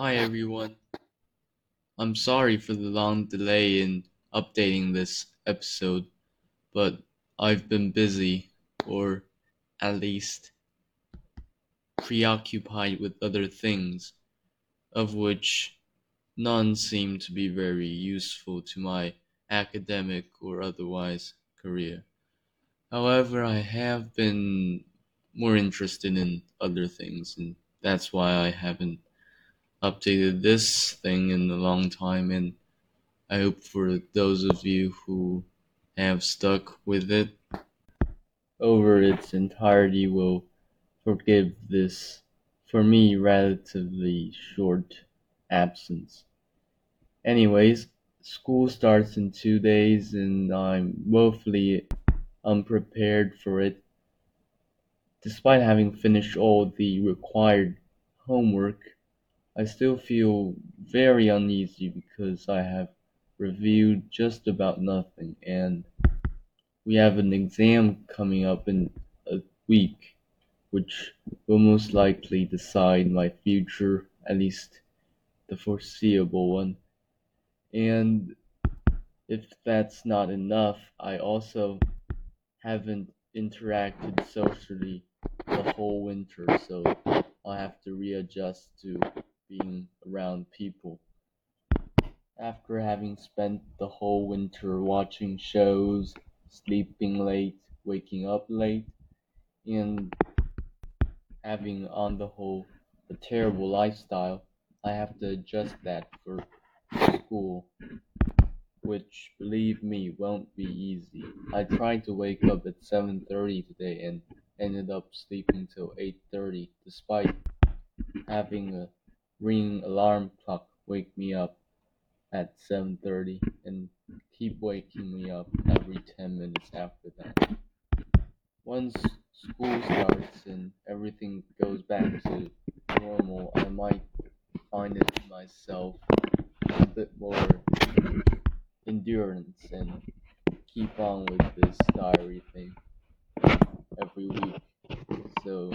Hi everyone. I'm sorry for the long delay in updating this episode, but I've been busy, or at least preoccupied with other things, of which none seem to be very useful to my academic or otherwise career. However, I have been more interested in other things, and that's why I haven't updated this thing in a long time. And I hope for those of you who have stuck with it over its entirety will forgive this, for me, relatively short absence. Anyways, school starts in two days, and I'm woefully unprepared for it. Despite having finished all the required homework, I still feel very uneasy because I have reviewed just about nothing, and we have an exam coming up in a week, which will most likely decide my future, at least the foreseeable one. And if that's not enough, I also haven't interacted socially the whole winter, so I'll have to readjust to being around people. After having spent the whole winter watching shows, sleeping late, waking up late, and having on the whole a terrible lifestyle, I have to adjust that for school which believe me won't be easy. I tried to wake up at 7:30 today and ended up sleeping till 8:30 despite having a ringing alarm clock wake me up at 7:30 and keep waking me up every 10 minutes after that. Once school starts and everything goes back to normal, I might find it myself a bit more endurance and keep on with this diary thing every week. So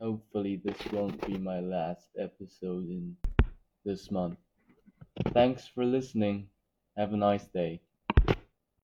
hopefully this won't be my last episode in this month. Thanks for listening. Have a nice day.